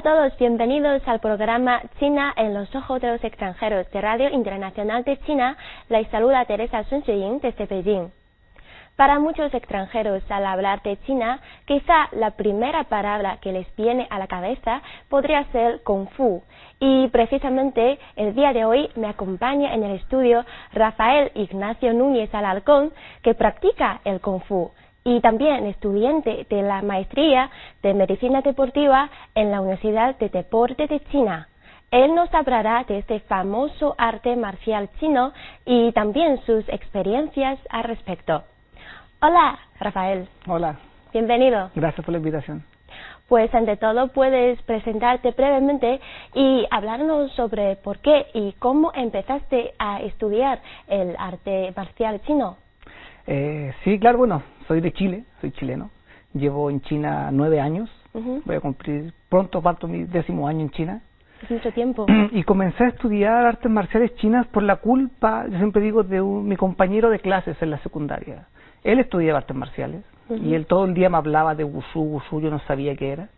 A todos, bienvenidos al programa China en los ojos de los extranjeros de Radio Internacional de China. La saluda Teresa Sun desde Beijing. Para muchos extranjeros, al hablar de China, quizá la primera palabra que les viene a la cabeza podría ser Kung Fu. Y precisamente el día de hoy me acompaña en el estudio Rafael Ignacio Núñez Alarcón, que practica el Kung Fu y también estudiante de la maestría de medicina deportiva en la Universidad de Deporte de China. Él nos hablará de este famoso arte marcial chino y también sus experiencias al respecto. Hola, Rafael. Hola. Bienvenido. Gracias por la invitación. Pues ante todo puedes presentarte brevemente y hablarnos sobre por qué y cómo empezaste a estudiar el arte marcial chino. Eh, sí, claro, bueno, soy de Chile, soy chileno. Llevo en China nueve años. Voy a cumplir pronto, parto mi décimo año en China. Es mucho tiempo. Y comencé a estudiar artes marciales chinas por la culpa, yo siempre digo, de mi compañero de clases en la secundaria. Él estudiaba artes marciales y él todo el día me hablaba de wushu, wushu, yo no sabía qué era.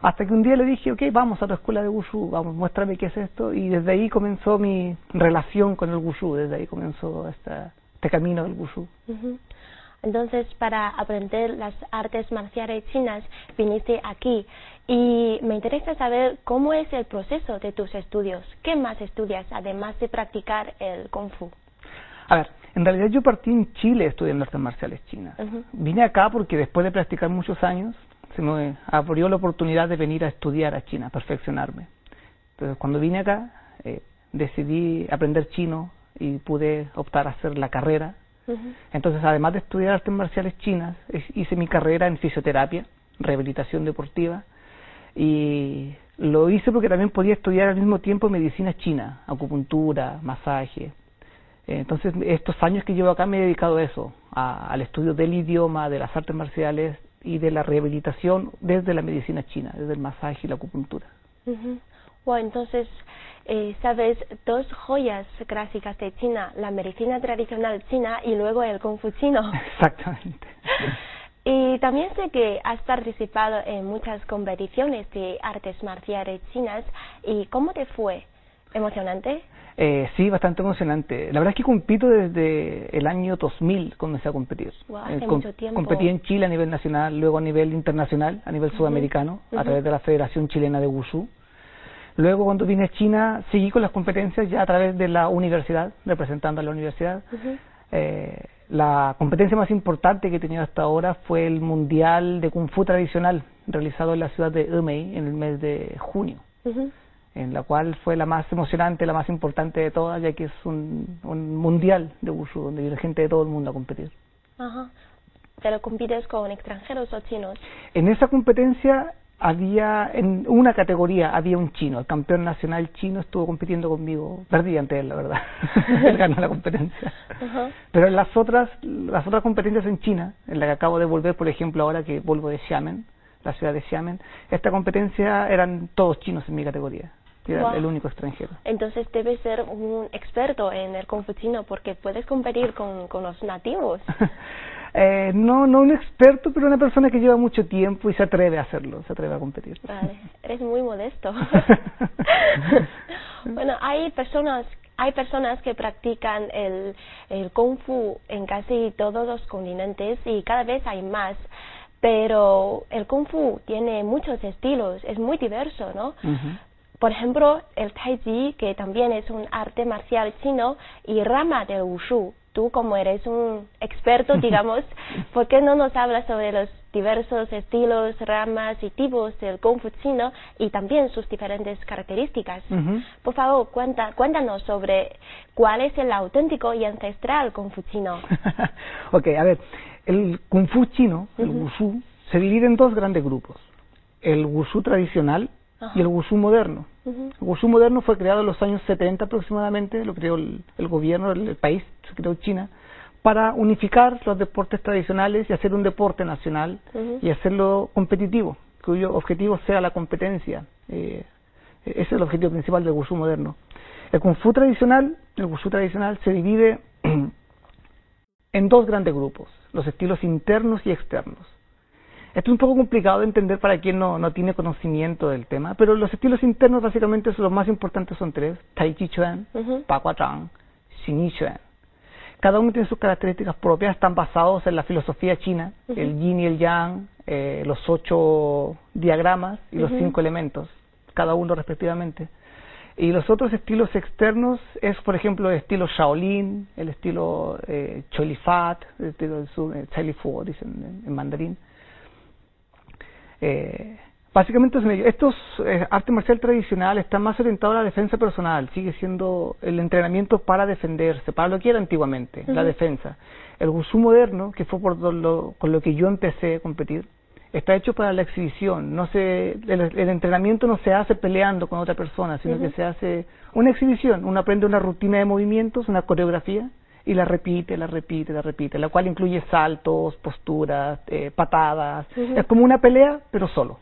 Hasta que un día le dije, ok, vamos a tu escuela de wushu, vamos, muéstrame qué es esto. Y desde ahí comenzó mi relación con el wushu, desde ahí comenzó esta, este camino del wushu. Entonces, para aprender las artes marciales chinas, viniste aquí y me interesa saber cómo es el proceso de tus estudios. ¿Qué más estudias además de practicar el kung fu? A ver, en realidad yo partí en Chile estudiando artes marciales chinas. Vine acá porque después de practicar muchos años, se me abrió la oportunidad de venir a estudiar a China, a perfeccionarme. Entonces, cuando vine acá, eh, decidí aprender chino y pude optar a hacer la carrera entonces, además de estudiar artes marciales chinas, hice mi carrera en fisioterapia, rehabilitación deportiva, y lo hice porque también podía estudiar al mismo tiempo medicina china, acupuntura, masaje. Entonces, estos años que llevo acá me he dedicado a eso, al estudio del idioma, de las artes marciales y de la rehabilitación desde la medicina china, desde el masaje y la acupuntura. Bueno, entonces eh, sabes dos joyas clásicas de China, la medicina tradicional china y luego el kung fu chino. Exactamente. Y también sé que has participado en muchas competiciones de artes marciales chinas. ¿Y cómo te fue? ¿Emocionante? Eh, sí, bastante emocionante. La verdad es que compito desde el año 2000, comencé a competir. hace mucho tiempo. Competí en Chile a nivel nacional, luego a nivel internacional, a nivel sudamericano, a través de la Federación Chilena de Wushu. Luego, cuando vine a China, seguí con las competencias ya a través de la universidad, representando a la universidad. eh, la competencia más importante que he tenido hasta ahora fue el Mundial de Kung Fu Tradicional, realizado en la ciudad de Emei en el mes de junio, en la cual fue la más emocionante, la más importante de todas, ya que es un, un mundial de Wushu, donde viene gente de todo el mundo a competir. Ajá. ¿Pero compites con extranjeros o chinos? En esa competencia había en una categoría había un chino, el campeón nacional chino estuvo compitiendo conmigo, perdí ante él la verdad, él ganó la competencia. Pero en las otras las otras competencias en China, en la que acabo de volver, por ejemplo, ahora que vuelvo de Xiamen, la ciudad de Xiamen, esta competencia eran todos chinos en mi categoría. Era el único extranjero. Entonces debes ser un experto en el kung fu chino porque puedes competir con, con los nativos. Eh, no, no un experto, pero una persona que lleva mucho tiempo y se atreve a hacerlo, se atreve a competir. Vale, eres muy modesto. bueno, hay personas hay personas que practican el, el kung fu en casi todos los continentes y cada vez hay más. Pero el kung fu tiene muchos estilos, es muy diverso, ¿no? Por ejemplo, el tai chi, que también es un arte marcial chino y rama del wushu. Tú como eres un experto, digamos, ¿por qué no nos hablas sobre los diversos estilos, ramas y tipos del Kung Fu chino y también sus diferentes características? Por favor, cuenta, cuéntanos sobre cuál es el auténtico y ancestral Kung Fu chino. ok, a ver, el Kung Fu chino, el Wushu, se divide en dos grandes grupos. El Wushu tradicional y el Wushu moderno. El Wushu moderno fue creado en los años 70 aproximadamente, lo creó el, gobierno del país, se creó China, para unificar los deportes tradicionales y hacer un deporte nacional y hacerlo competitivo, cuyo objetivo sea la competencia. Eh, ese es el objetivo principal del Wushu moderno. El Kung Fu tradicional, el Wushu tradicional se divide en dos grandes grupos, los estilos internos y externos. Esto es un poco complicado de entender para quien no, no tiene conocimiento del tema, pero los estilos internos básicamente son los más importantes son tres, Tai Chi Chuan, uh Pa Zhang, Xin Yi Chuan. Cada uno tiene sus características propias, están basados en la filosofía china, el yin y el yang, eh, los ocho diagramas y los cinco elementos, cada uno respectivamente. Y los otros estilos externos es, por ejemplo, el estilo Shaolin, el estilo eh, Cholifat, el estilo eh, dicen en mandarín eh, básicamente, estos eh, arte marcial tradicional están más orientados a la defensa personal, sigue siendo el entrenamiento para defenderse, para lo que era antiguamente, la defensa. El Wushu moderno, que fue por lo, con lo que yo empecé a competir, está hecho para la exhibición. No se, el, entrenamiento no se hace peleando con otra persona, sino que se hace una exhibición. Uno aprende una rutina de movimientos, una coreografía, y la repite, la repite, la repite, la cual incluye saltos, posturas, eh, patadas. Es como una pelea, pero solo.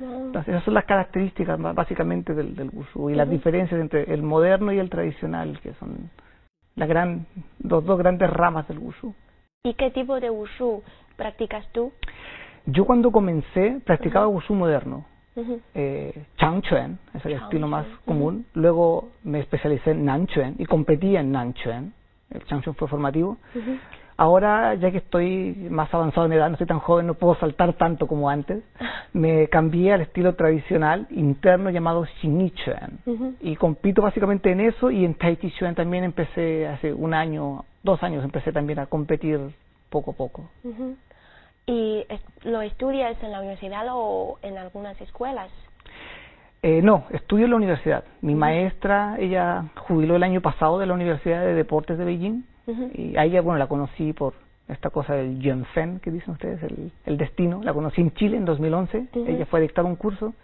Entonces, esas son las características básicamente del, del y las diferencias entre el moderno y el tradicional, que son la gran, los dos grandes ramas del wushu. ¿Y qué tipo de wushu practicas tú? Yo cuando comencé practicaba wushu moderno. eh, Changchuan, es el estilo más común. Luego me especialicé en Nanchuan y competía en Nanchuan el Changchun fue formativo. Ahora, ya que estoy más avanzado en edad, no soy tan joven, no puedo saltar tanto como antes, me cambié al estilo tradicional interno llamado Xinichuan. Y compito básicamente en eso y en Tai Chi Chuan también empecé hace un año, dos años empecé también a competir poco a poco. ¿Y lo estudias en la universidad o en algunas escuelas? Eh, no, estudio en la universidad. Mi maestra, ella jubiló el año pasado de la Universidad de Deportes de Beijing y a ella, bueno, la conocí por esta cosa del Yuanfen, que dicen ustedes, el, el, destino. La conocí en Chile en 2011. Ella fue a dictar un curso.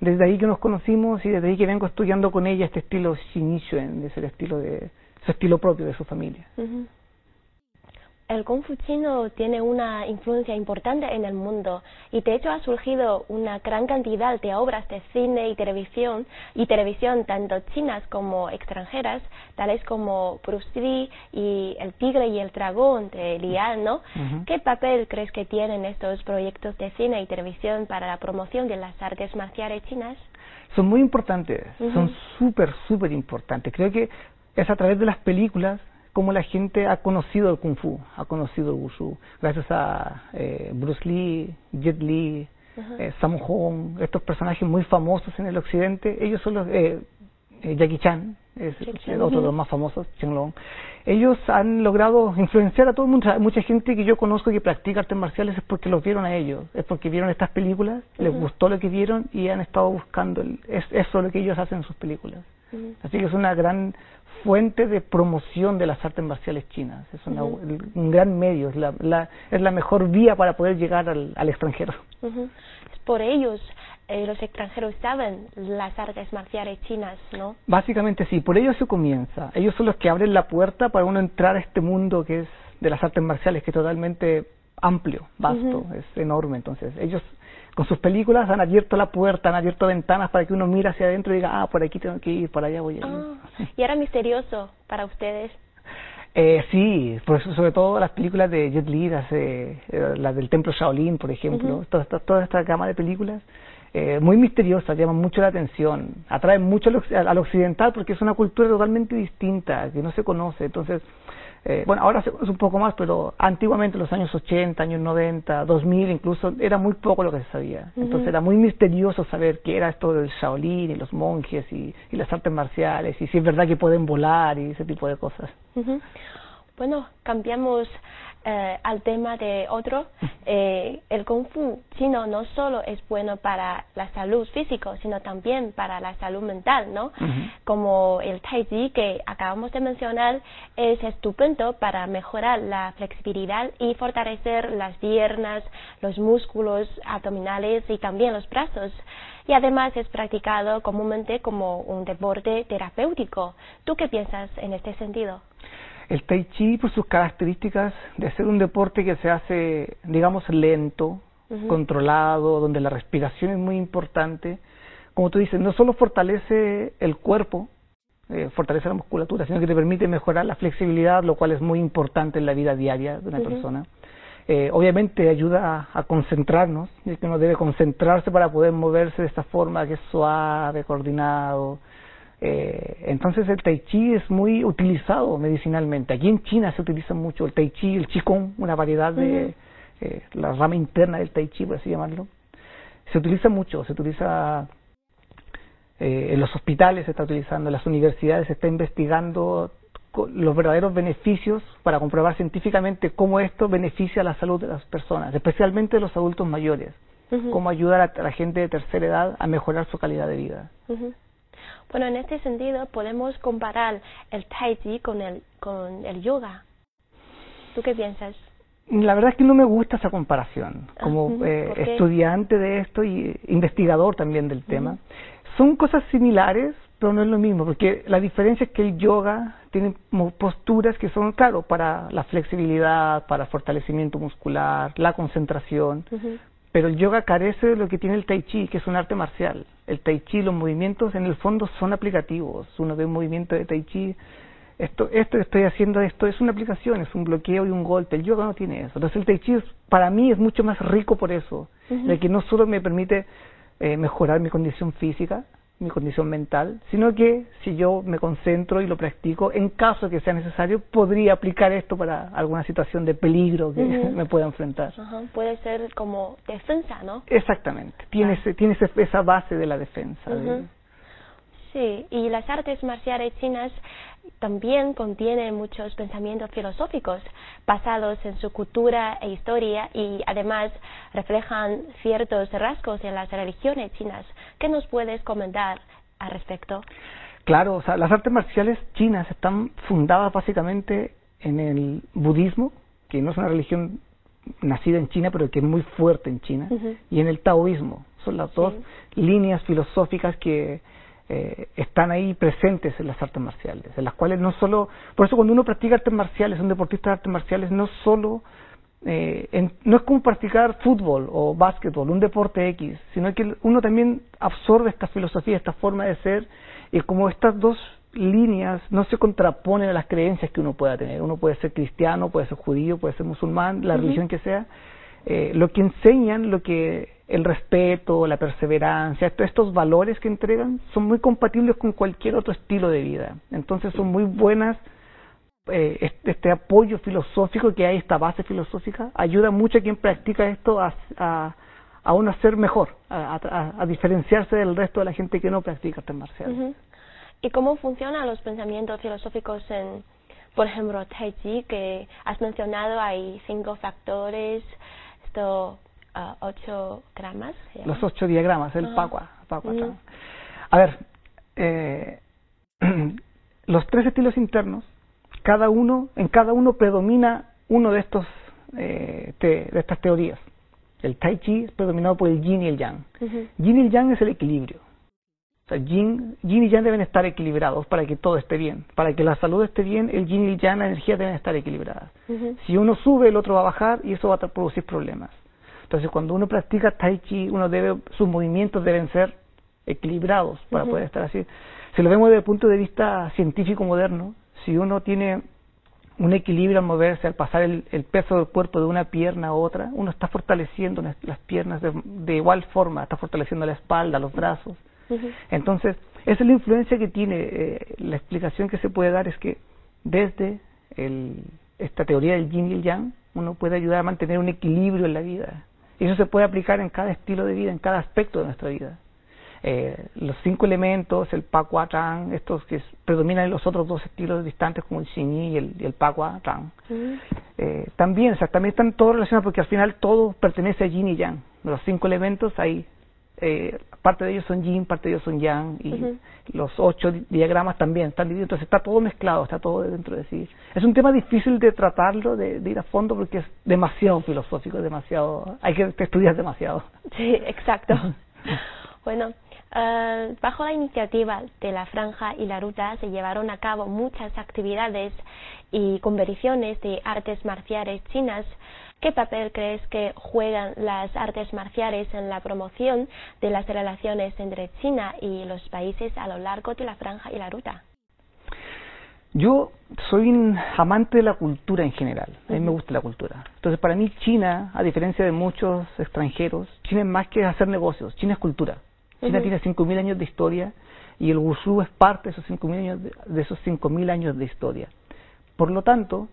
Desde ahí que nos conocimos y desde ahí que vengo estudiando con ella este estilo Xinishuen, es el estilo de su estilo propio de su familia el Kung Fu chino tiene una influencia importante en el mundo y de hecho ha surgido una gran cantidad de obras de cine y televisión y televisión tanto chinas como extranjeras, tales como Bruce Lee y El Tigre y el Dragón de Lian, ¿no? ¿Qué papel crees que tienen estos proyectos de cine y televisión para la promoción de las artes marciales chinas? Son muy importantes, son súper, súper importantes. Creo que es a través de las películas cómo la gente ha conocido el Kung Fu, ha conocido el Wushu, gracias a eh, Bruce Lee, Jet Li, eh, Sammo Hung, estos personajes muy famosos en el occidente, ellos son los, eh, eh Jackie Chan, es otro de los más famosos, Chen Long, ellos han logrado influenciar a todo mucha, mucha gente que yo conozco que practica artes marciales es porque los vieron a ellos, es porque vieron estas películas, les gustó lo que vieron y han estado buscando, el, es eso lo que ellos hacen en sus películas. Así que es una gran fuente de promoción de las artes marciales chinas. Es un gran medio, es la, es la mejor vía para poder llegar al, al extranjero. Por ellos, eh, los extranjeros saben las artes marciales chinas, ¿no? Básicamente sí, por ellos se comienza. Ellos son los que abren la puerta para uno entrar a este mundo que es de las artes marciales, que es totalmente amplio, vasto, es enorme. Entonces, ellos con sus películas han abierto la puerta, han abierto ventanas para que uno mire hacia adentro y diga, ah, por aquí tengo que ir, por allá voy a ir. Ah, ¿Y era misterioso para ustedes? Eh, sí, por eso, sobre todo las películas de Jet Li, las, eh, las del Templo Shaolin, por ejemplo, toda, esta, toda esta gama de películas, eh, muy misteriosas, llaman mucho la atención, atraen mucho al, al occidental porque es una cultura totalmente distinta, que no se conoce, entonces eh, bueno, ahora es un poco más, pero antiguamente, en los años 80, años 90, 2000 incluso, era muy poco lo que se sabía. Entonces era muy misterioso saber qué era esto del Shaolin y los monjes y, las artes marciales y si es verdad que pueden volar y ese tipo de cosas. Bueno, cambiamos eh, al tema de otro, eh, el kung fu chino no solo es bueno para la salud física, sino también para la salud mental, ¿no? Como el tai chi que acabamos de mencionar es estupendo para mejorar la flexibilidad y fortalecer las piernas, los músculos abdominales y también los brazos. Y además es practicado comúnmente como un deporte terapéutico. ¿Tú qué piensas en este sentido? El tai chi, por sus características de ser un deporte que se hace, digamos, lento, controlado, donde la respiración es muy importante, como tú dices, no solo fortalece el cuerpo, eh, fortalece la musculatura, sino que te permite mejorar la flexibilidad, lo cual es muy importante en la vida diaria de una persona. Eh, obviamente ayuda a, a concentrarnos, y que uno debe concentrarse para poder moverse de esta forma que es suave, coordinado, eh, entonces el tai chi es muy utilizado medicinalmente. Aquí en China se utiliza mucho el tai chi, el qigong, una variedad de eh, la rama interna del tai chi, por así llamarlo. Se utiliza mucho, se utiliza eh, en los hospitales, se está utilizando, en las universidades se está investigando los verdaderos beneficios para comprobar científicamente cómo esto beneficia la salud de las personas, especialmente de los adultos mayores, cómo ayudar a la gente de tercera edad a mejorar su calidad de vida. Bueno, en este sentido podemos comparar el Tai Chi con el, con el yoga. ¿Tú qué piensas? La verdad es que no me gusta esa comparación. Como eh, estudiante de esto y investigador también del tema, son cosas similares, pero no es lo mismo, porque la diferencia es que el yoga tiene posturas que son, claro, para la flexibilidad, para fortalecimiento muscular, la concentración, pero el yoga carece de lo que tiene el tai chi, que es un arte marcial. El tai chi, los movimientos en el fondo son aplicativos. Uno ve un movimiento de tai chi, esto, esto que estoy haciendo, esto es una aplicación, es un bloqueo y un golpe. El yoga no tiene eso. Entonces el tai chi para mí es mucho más rico por eso, de que no solo me permite eh, mejorar mi condición física, mi condición mental, sino que si yo me concentro y lo practico, en caso que sea necesario, podría aplicar esto para alguna situación de peligro que me pueda enfrentar. Puede ser como defensa, ¿no? Exactamente, tiene, tiene esa base de la defensa. Sí, y las artes marciales chinas también contienen muchos pensamientos filosóficos basados en su cultura e historia y además reflejan ciertos rasgos en las religiones chinas. ¿Qué nos puedes comentar al respecto? Claro, o sea, las artes marciales chinas están fundadas básicamente en el budismo, que no es una religión nacida en China, pero que es muy fuerte en China, y en el taoísmo. Son las dos líneas filosóficas que eh, están ahí presentes en las artes marciales, en las cuales no solo, por eso cuando uno practica artes marciales, un deportista de artes marciales, no solo, eh, no es como practicar fútbol o básquetbol, un deporte X, sino que uno también absorbe esta filosofía, esta forma de ser, y como estas dos líneas no se contraponen a las creencias que uno pueda tener. Uno puede ser cristiano, puede ser judío, puede ser musulmán, la religión que sea. Eh, lo que enseñan, lo que el respeto, la perseverancia, estos valores que entregan son muy compatibles con cualquier otro estilo de vida. Entonces son muy buenas, eh, este, apoyo filosófico que hay, esta base filosófica, ayuda mucho a quien practica esto a, a, a ser mejor, a, diferenciarse del resto de la gente que no practica artes marciales. ¿Y cómo funcionan los pensamientos filosóficos en, por ejemplo, Tai Chi, que has mencionado, hay cinco factores, esto ocho gramas. Los ocho diagramas, el Pagua. A ver, eh, los tres estilos internos, cada uno, en cada uno predomina uno de estos eh, de estas teorías. El Tai Chi es predominado por el Yin y el Yang. Yin y el Yang es el equilibrio. O sea, yin, yin, y Yang deben estar equilibrados para que todo esté bien. Para que la salud esté bien, el Yin y el Yang, la energía deben estar equilibradas. Si uno sube, el otro va a bajar y eso va a producir problemas. Entonces, cuando uno practica Tai Chi, uno debe, sus movimientos deben ser equilibrados para poder estar así. Si lo vemos desde el punto de vista científico moderno, si uno tiene un equilibrio al moverse, al pasar el, peso del cuerpo de una pierna a otra, uno está fortaleciendo las piernas de, igual forma, está fortaleciendo la espalda, los brazos. Entonces, esa es la influencia que tiene. Eh, la explicación que se puede dar es que desde el, esta teoría del yin y el yang, uno puede ayudar a mantener un equilibrio en la vida. Y eso se puede aplicar en cada estilo de vida, en cada aspecto de nuestra vida. eh, los cinco elementos, el Pakwa Tang, estos que predominan los otros dos estilos distantes como el Xinyi y el, y el Pakwa Tang. Eh, también, o sea, también están todos relacionados porque al final todo pertenece a Yin y Yang. Los cinco elementos hay eh, parte de ellos son yin, parte de ellos son yang, y los ocho diagramas también están divididos, entonces está todo mezclado, está todo dentro de sí. Es un tema difícil de tratarlo, de, ir a fondo, porque es demasiado filosófico, demasiado, hay que estudiar demasiado. Sí, exacto. bueno, uh, bajo la iniciativa de la Franja y la Ruta se llevaron a cabo muchas actividades y competiciones de artes marciales chinas ¿Qué papel crees que juegan las artes marciales en la promoción de las relaciones entre China y los países a lo largo de la franja y la ruta? Yo soy un amante de la cultura en general, a mí me gusta la cultura. Entonces, para mí China, a diferencia de muchos extranjeros, China es más que hacer negocios, China es cultura. China tiene 5.000 años de historia y el wushu es parte de esos 5.000 años de, de esos 5.000 años de historia. Por lo tanto,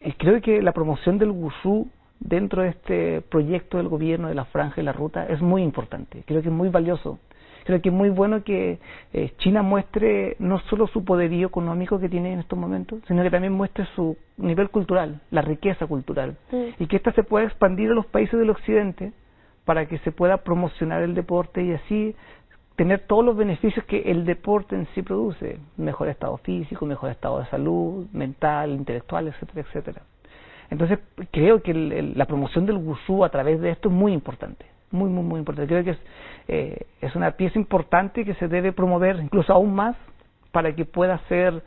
eh, creo que la promoción del wushu dentro de este proyecto del gobierno de la franja y la ruta es muy importante. Creo que es muy valioso. Creo que es muy bueno que eh, China muestre no solo su poderío económico que tiene en estos momentos, sino que también muestre su nivel cultural, la riqueza cultural, y que ésta se pueda expandir a los países del occidente para que se pueda promocionar el deporte y así tener todos los beneficios que el deporte en sí produce, mejor estado físico, mejor estado de salud, mental, intelectual, etcétera, etcétera. Entonces, creo que la promoción del wushu a través de esto es muy importante, muy, muy, muy importante. Creo que es, eh, es una pieza importante que se debe promover incluso aún más para que pueda ser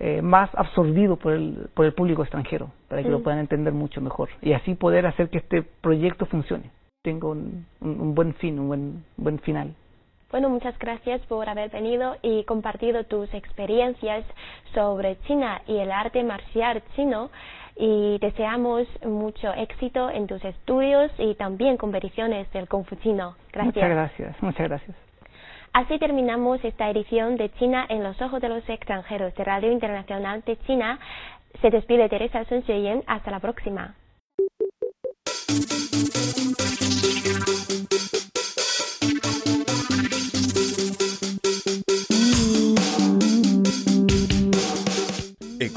eh, más absorbido por el, por el público extranjero, para que lo puedan entender mucho mejor y así poder hacer que este proyecto funcione, tenga un, un, buen fin, un buen, buen final. Bueno, muchas gracias por haber venido y compartido tus experiencias sobre China y el arte marcial chino y deseamos mucho éxito en tus estudios y también competiciones del Confucino. Gracias. Muchas gracias, muchas gracias. Así terminamos esta edición de China en los ojos de los extranjeros de Radio Internacional de China. Se despide Teresa Sun Hasta la próxima.